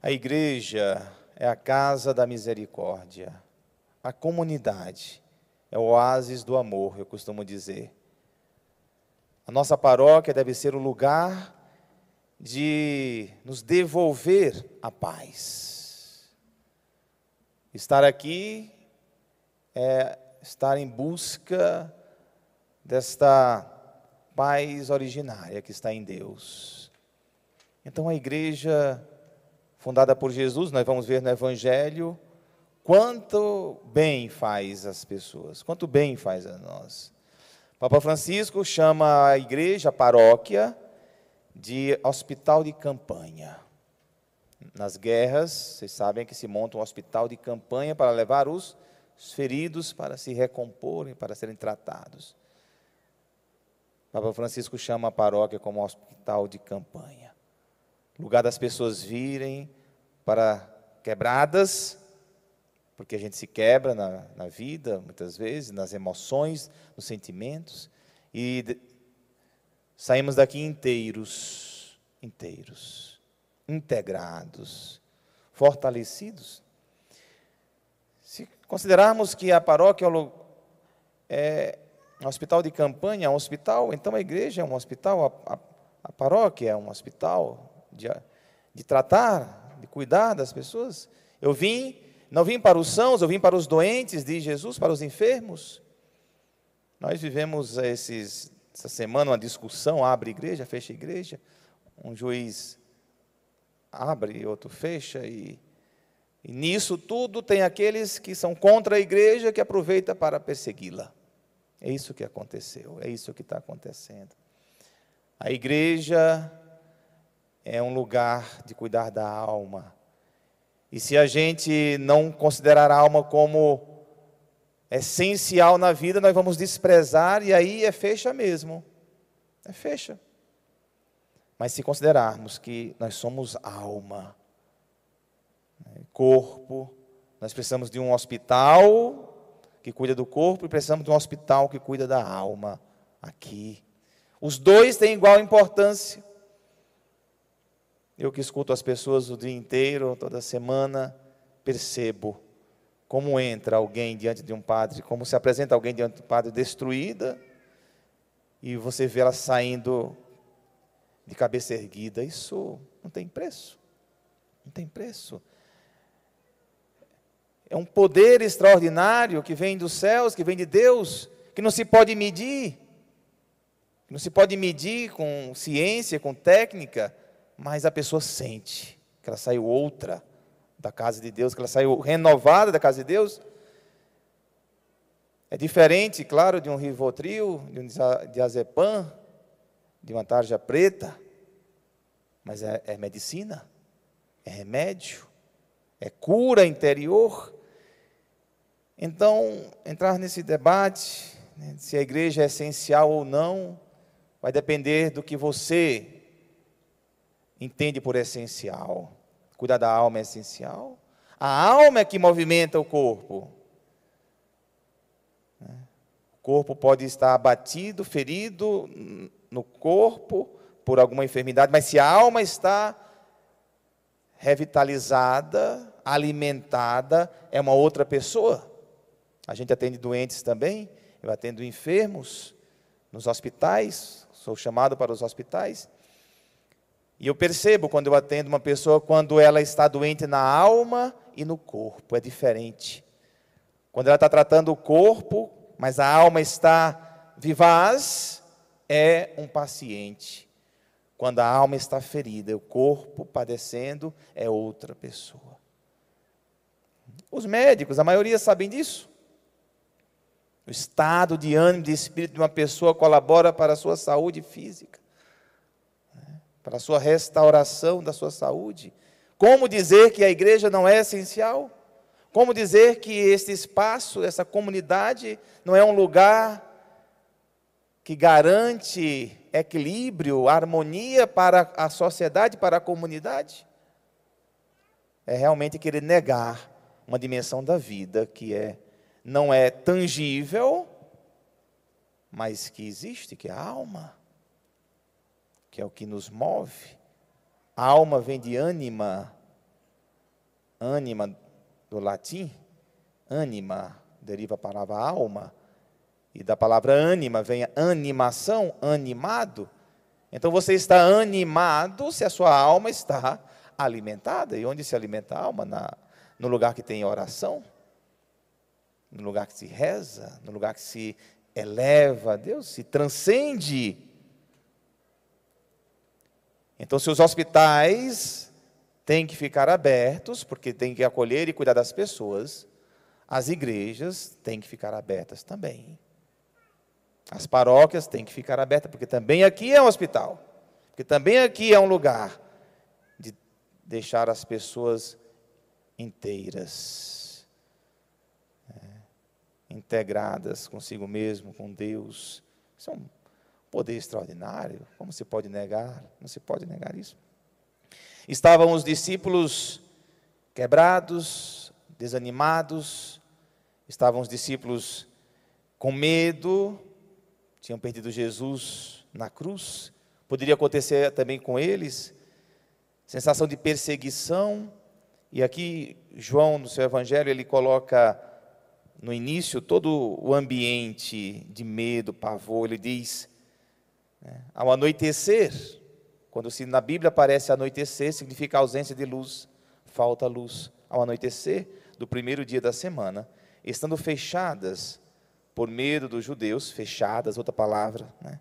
A igreja é a casa da misericórdia. A comunidade é o oásis do amor, eu costumo dizer. A nossa paróquia deve ser o lugar de nos devolver a paz. Estar aqui é estar em busca desta paz originária que está em Deus. Então a igreja fundada por Jesus, nós vamos ver no Evangelho, quanto bem faz as pessoas, quanto bem faz a nós. Papa Francisco chama a igreja, a paróquia, de hospital de campanha. Nas guerras, vocês sabem que se monta um hospital de campanha para levar os feridos para se recomporem, para serem tratados. Papa Francisco chama a paróquia como hospital de campanha lugar das pessoas virem para quebradas, porque a gente se quebra na, na vida, muitas vezes, nas emoções, nos sentimentos, e de, saímos daqui inteiros, inteiros, integrados, fortalecidos. Se considerarmos que a paróquia é um hospital de campanha, é um hospital, então a igreja é um hospital, a, a, a paróquia é um hospital, de, de tratar, de cuidar das pessoas. Eu vim, não vim para os sãos, eu vim para os doentes, diz Jesus, para os enfermos. Nós vivemos esses, essa semana uma discussão, abre igreja, fecha igreja. Um juiz abre, outro fecha, e, e nisso tudo tem aqueles que são contra a igreja que aproveita para persegui-la. É isso que aconteceu, é isso que está acontecendo. A igreja é um lugar de cuidar da alma. E se a gente não considerar a alma como essencial na vida, nós vamos desprezar e aí é fecha mesmo. É fecha. Mas se considerarmos que nós somos alma, né, corpo, nós precisamos de um hospital que cuida do corpo e precisamos de um hospital que cuida da alma aqui. Os dois têm igual importância. Eu que escuto as pessoas o dia inteiro, toda semana, percebo como entra alguém diante de um padre, como se apresenta alguém diante de um padre destruída, e você vê ela saindo de cabeça erguida. Isso não tem preço. Não tem preço. É um poder extraordinário que vem dos céus, que vem de Deus, que não se pode medir. Não se pode medir com ciência, com técnica mas a pessoa sente que ela saiu outra da casa de Deus, que ela saiu renovada da casa de Deus. É diferente, claro, de um Rivotril, de um diazepam, de uma tarja preta, mas é, é medicina, é remédio, é cura interior. Então, entrar nesse debate, né, se a igreja é essencial ou não, vai depender do que você entende por essencial. Cuidar da alma é essencial. A alma é que movimenta o corpo. O corpo pode estar abatido, ferido no corpo por alguma enfermidade, mas se a alma está revitalizada, alimentada, é uma outra pessoa. A gente atende doentes também, eu atendo enfermos nos hospitais, sou chamado para os hospitais. E eu percebo quando eu atendo uma pessoa, quando ela está doente na alma e no corpo, é diferente. Quando ela está tratando o corpo, mas a alma está vivaz, é um paciente. Quando a alma está ferida, o corpo padecendo, é outra pessoa. Os médicos, a maioria sabem disso. O estado de ânimo, de espírito de uma pessoa colabora para a sua saúde física para a sua restauração da sua saúde. Como dizer que a igreja não é essencial? Como dizer que este espaço, essa comunidade, não é um lugar que garante equilíbrio, harmonia para a sociedade, para a comunidade? É realmente querer negar uma dimensão da vida que é não é tangível, mas que existe, que é a alma que é o que nos move. A alma vem de ânima, ânima do latim, ânima deriva a palavra alma, e da palavra ânima vem animação, animado. Então você está animado se a sua alma está alimentada. E onde se alimenta a alma? Na, no lugar que tem oração, no lugar que se reza, no lugar que se eleva a Deus, se transcende. Então, se os hospitais têm que ficar abertos, porque tem que acolher e cuidar das pessoas, as igrejas têm que ficar abertas também. As paróquias têm que ficar abertas, porque também aqui é um hospital, porque também aqui é um lugar de deixar as pessoas inteiras, é, integradas consigo mesmo, com Deus. Poder extraordinário, como se pode negar? Não se pode negar isso. Estavam os discípulos quebrados, desanimados, estavam os discípulos com medo, tinham perdido Jesus na cruz. Poderia acontecer também com eles, sensação de perseguição. E aqui João, no seu evangelho, ele coloca no início todo o ambiente de medo, pavor. Ele diz: né, ao anoitecer, quando se na Bíblia aparece anoitecer, significa ausência de luz, falta luz. Ao anoitecer do primeiro dia da semana, estando fechadas por medo dos judeus, fechadas, outra palavra, né?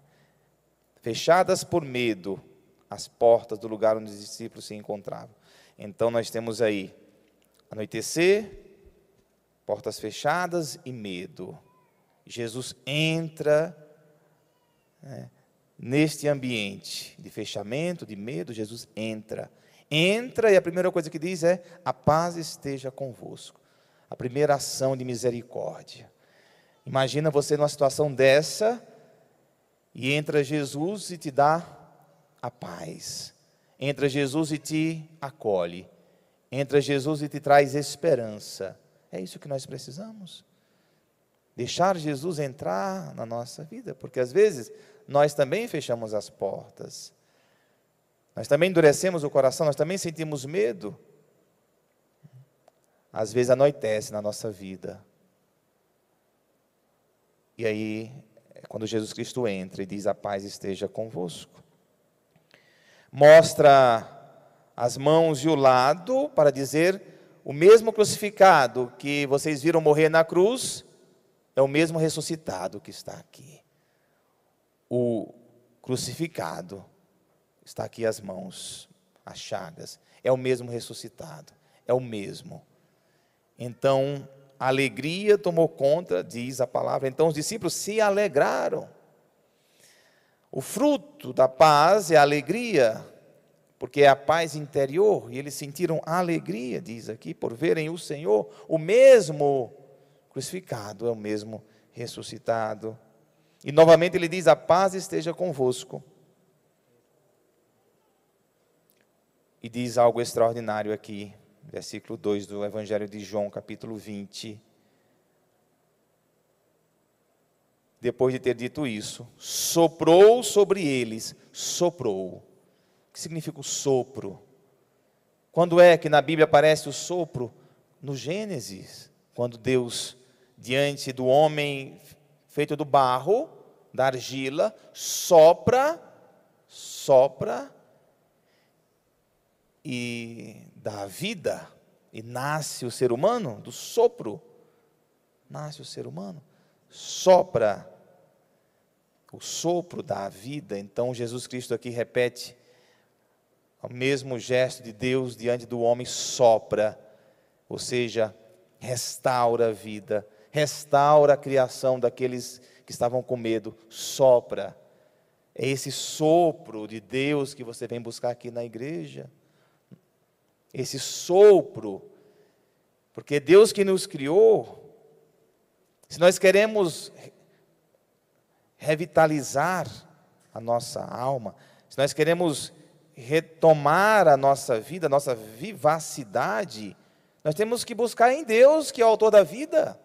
fechadas por medo as portas do lugar onde os discípulos se encontravam. Então nós temos aí anoitecer, portas fechadas e medo. Jesus entra né, neste ambiente de fechamento, de medo, Jesus entra. Entra e a primeira coisa que diz é: a paz esteja convosco a primeira ação de misericórdia. Imagina você numa situação dessa e entra Jesus e te dá a paz. Entra Jesus e te acolhe. Entra Jesus e te traz esperança. É isso que nós precisamos. Deixar Jesus entrar na nossa vida, porque às vezes nós também fechamos as portas. Nós também endurecemos o coração, nós também sentimos medo às vezes anoitece na nossa vida. E aí, é quando Jesus Cristo entra e diz: A paz esteja convosco. Mostra as mãos e o lado para dizer: o mesmo crucificado que vocês viram morrer na cruz é o mesmo ressuscitado que está aqui. O crucificado está aqui as mãos, as chagas, é o mesmo ressuscitado, é o mesmo. Então, a alegria tomou conta, diz a palavra. Então, os discípulos se alegraram. O fruto da paz é a alegria, porque é a paz interior, e eles sentiram alegria, diz aqui, por verem o Senhor, o mesmo crucificado, é o mesmo ressuscitado. E novamente ele diz: A paz esteja convosco. E diz algo extraordinário aqui versículo 2 do Evangelho de João, capítulo 20. Depois de ter dito isso, soprou sobre eles, soprou. O que significa o sopro? Quando é que na Bíblia aparece o sopro? No Gênesis, quando Deus, diante do homem feito do barro, da argila, sopra, sopra e dá vida e nasce o ser humano do sopro. Nasce o ser humano, sopra o sopro da vida. Então Jesus Cristo aqui repete o mesmo gesto de Deus diante do homem, sopra, ou seja, restaura a vida, restaura a criação daqueles que estavam com medo, sopra. É esse sopro de Deus que você vem buscar aqui na igreja esse sopro, porque Deus que nos criou, se nós queremos revitalizar a nossa alma, se nós queremos retomar a nossa vida, a nossa vivacidade, nós temos que buscar em Deus, que é o autor da vida.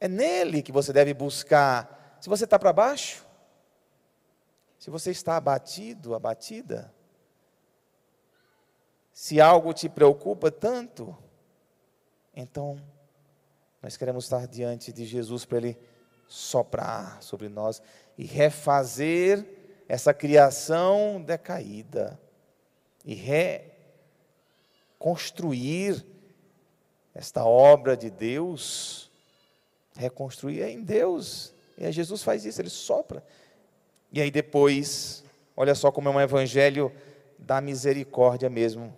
É nele que você deve buscar. Se você está para baixo, se você está abatido, abatida, Se algo te preocupa tanto, então nós queremos estar diante de Jesus para Ele soprar sobre nós e refazer essa criação decaída e reconstruir esta obra de Deus, reconstruir é em Deus. E Jesus faz isso, ele sopra. E aí depois, olha só como é um evangelho da misericórdia mesmo.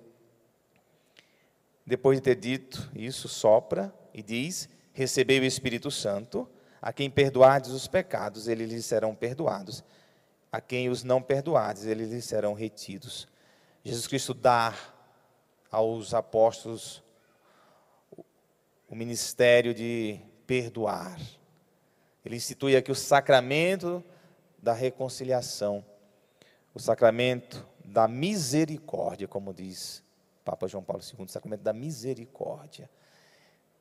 Depois de ter dito isso, sopra e diz: Recebei o Espírito Santo, a quem perdoardes os pecados, eles lhes serão perdoados. A quem os não perdoardes, eles lhes serão retidos. Jesus Cristo dá aos apóstolos o ministério de perdoar. Ele institui aqui o sacramento da reconciliação, o sacramento da misericórdia, como diz Papa João Paulo II, o sacramento da misericórdia.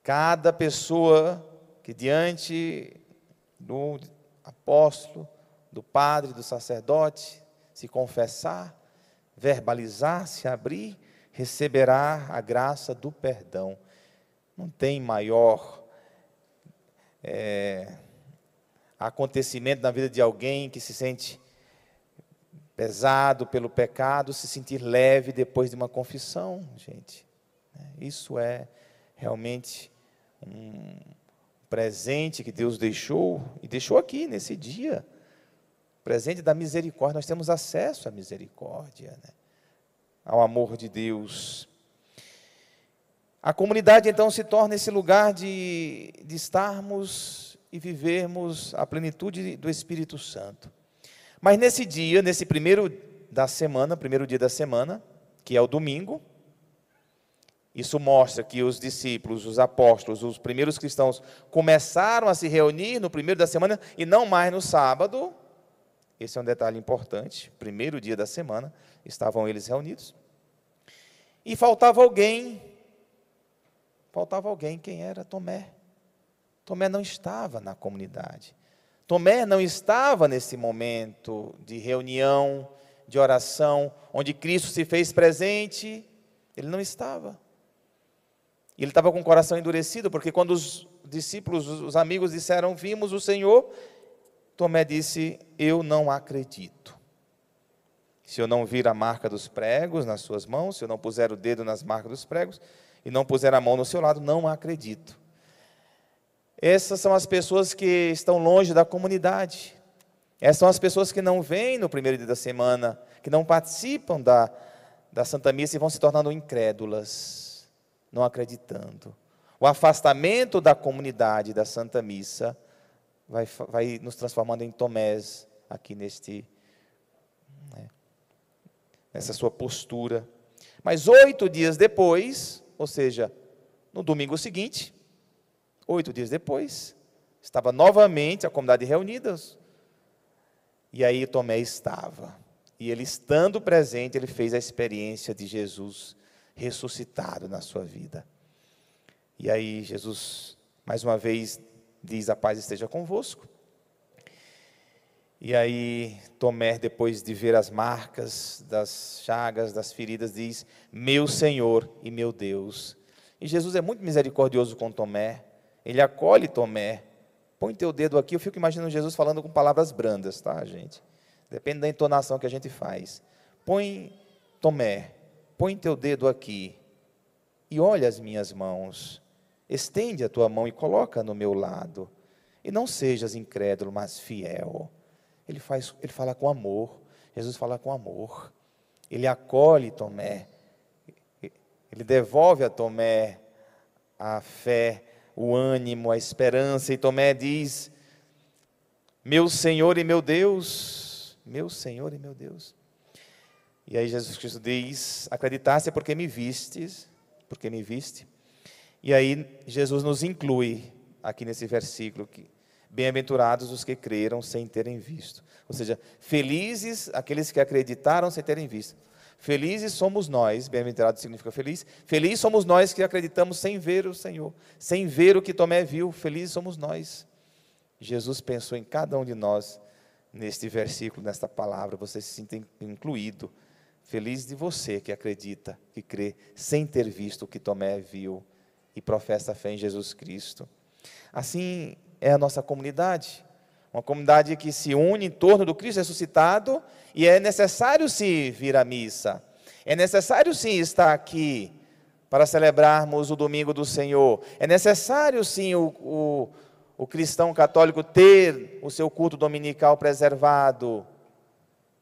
Cada pessoa que diante do apóstolo, do padre, do sacerdote, se confessar, verbalizar, se abrir, receberá a graça do perdão. Não tem maior é, acontecimento na vida de alguém que se sente pesado pelo pecado, se sentir leve depois de uma confissão, gente. Isso é realmente um presente que Deus deixou e deixou aqui nesse dia. Presente da misericórdia, nós temos acesso à misericórdia, né? ao amor de Deus. A comunidade então se torna esse lugar de, de estarmos e vivermos a plenitude do Espírito Santo. Mas nesse dia, nesse primeiro da semana, primeiro dia da semana, que é o domingo, isso mostra que os discípulos, os apóstolos, os primeiros cristãos começaram a se reunir no primeiro da semana e não mais no sábado. Esse é um detalhe importante. Primeiro dia da semana, estavam eles reunidos. E faltava alguém faltava alguém. Quem era? Tomé. Tomé não estava na comunidade. Tomé não estava nesse momento de reunião, de oração, onde Cristo se fez presente. Ele não estava. Ele estava com o coração endurecido, porque quando os discípulos, os amigos disseram: Vimos o Senhor, Tomé disse: Eu não acredito. Se eu não vir a marca dos pregos nas suas mãos, se eu não puser o dedo nas marcas dos pregos, e não puser a mão no seu lado, não acredito. Essas são as pessoas que estão longe da comunidade. Essas são as pessoas que não vêm no primeiro dia da semana, que não participam da, da Santa Missa e vão se tornando incrédulas, não acreditando. O afastamento da comunidade da Santa Missa vai, vai nos transformando em Tomés aqui neste, né, nessa sua postura. Mas oito dias depois, ou seja, no domingo seguinte, oito dias depois, estava novamente a comunidade reunida. E aí Tomé estava. E ele estando presente, ele fez a experiência de Jesus ressuscitado na sua vida. E aí Jesus, mais uma vez, diz: A paz esteja convosco. E aí Tomé, depois de ver as marcas das chagas, das feridas, diz: Meu Senhor e meu Deus. E Jesus é muito misericordioso com Tomé. Ele acolhe Tomé. Põe teu dedo aqui. Eu fico imaginando Jesus falando com palavras brandas, tá, gente? Depende da entonação que a gente faz. Põe, Tomé, põe teu dedo aqui e olha as minhas mãos. Estende a tua mão e coloca no meu lado. E não sejas incrédulo, mas fiel. Ele, faz, ele fala com amor. Jesus fala com amor. Ele acolhe Tomé. Ele devolve a Tomé a fé, o ânimo, a esperança. E Tomé diz: Meu Senhor e meu Deus, meu Senhor e meu Deus. E aí Jesus Cristo diz: Acreditaste é porque me vistes, porque me viste. E aí Jesus nos inclui aqui nesse versículo que Bem-aventurados os que creram sem terem visto. Ou seja, felizes aqueles que acreditaram sem terem visto. Felizes somos nós, bem-aventurado significa feliz. Felizes somos nós que acreditamos sem ver o Senhor, sem ver o que Tomé viu. Felizes somos nós. Jesus pensou em cada um de nós neste versículo, nesta palavra. Você se sinta incluído. Feliz de você que acredita, que crê, sem ter visto o que Tomé viu e professa a fé em Jesus Cristo. Assim é a nossa comunidade, uma comunidade que se une em torno do Cristo ressuscitado e é necessário sim vir à missa, é necessário sim estar aqui para celebrarmos o domingo do Senhor, é necessário sim o, o, o cristão católico ter o seu culto dominical preservado,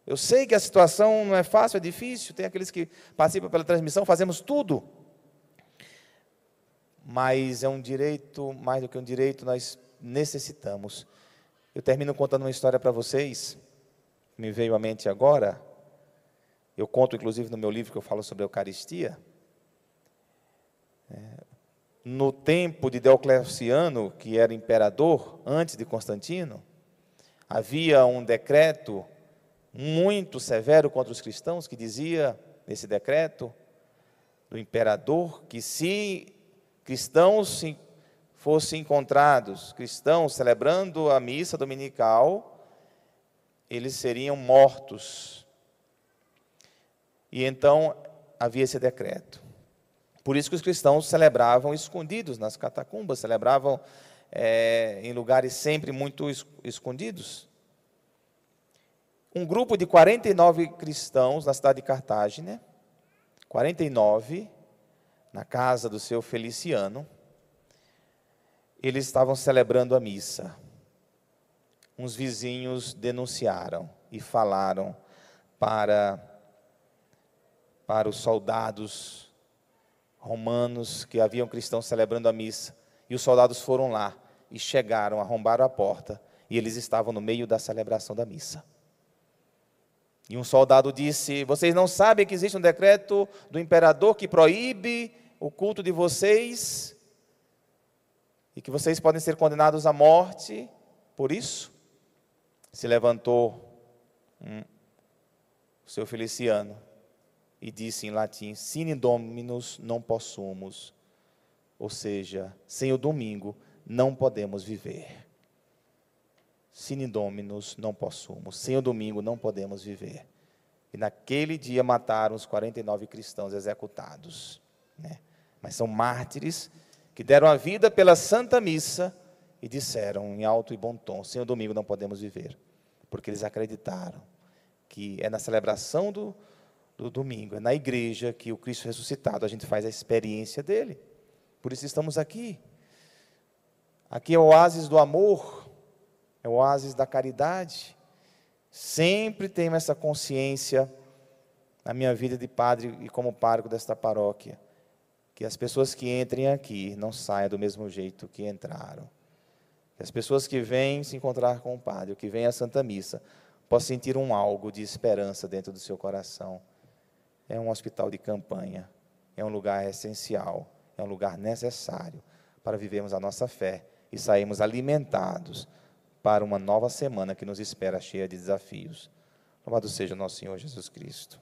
eu sei que a situação não é fácil, é difícil, tem aqueles que participam pela transmissão, fazemos tudo. Mas é um direito, mais do que um direito, nós necessitamos. Eu termino contando uma história para vocês, me veio à mente agora. Eu conto, inclusive, no meu livro que eu falo sobre a Eucaristia. É, no tempo de Diocleciano, que era imperador, antes de Constantino, havia um decreto muito severo contra os cristãos, que dizia nesse decreto do imperador que se cristãos fossem encontrados, cristãos celebrando a missa dominical, eles seriam mortos. E então havia esse decreto. Por isso que os cristãos celebravam escondidos nas catacumbas, celebravam é, em lugares sempre muito escondidos um grupo de 49 cristãos na cidade de Cartagena, 49, na casa do seu Feliciano, eles estavam celebrando a missa. Uns vizinhos denunciaram e falaram para, para os soldados romanos que haviam cristãos celebrando a missa. E os soldados foram lá e chegaram, arrombaram a porta, e eles estavam no meio da celebração da missa. E um soldado disse: Vocês não sabem que existe um decreto do imperador que proíbe o culto de vocês e que vocês podem ser condenados à morte por isso? Se levantou um, o seu Feliciano e disse em latim: Sine Dominus non possumus. Ou seja, sem o domingo não podemos viver. Sine Dominus não possumo. Sem o domingo não podemos viver. E naquele dia mataram os 49 cristãos executados. Né? Mas são mártires que deram a vida pela Santa Missa e disseram em alto e bom tom: sem o domingo não podemos viver. Porque eles acreditaram que é na celebração do, do domingo, é na igreja que o Cristo ressuscitado a gente faz a experiência dele. Por isso estamos aqui. Aqui é o oásis do amor, é o oásis da caridade. Sempre tenho essa consciência na minha vida de padre e como pároco desta paróquia, que as pessoas que entrem aqui não saiam do mesmo jeito que entraram. Que as pessoas que vêm se encontrar com o padre, que vêm à Santa Missa, possam sentir um algo de esperança dentro do seu coração. É um hospital de campanha, é um lugar essencial, é um lugar necessário para vivermos a nossa fé e sairmos alimentados para uma nova semana que nos espera cheia de desafios. Louvado seja nosso Senhor Jesus Cristo.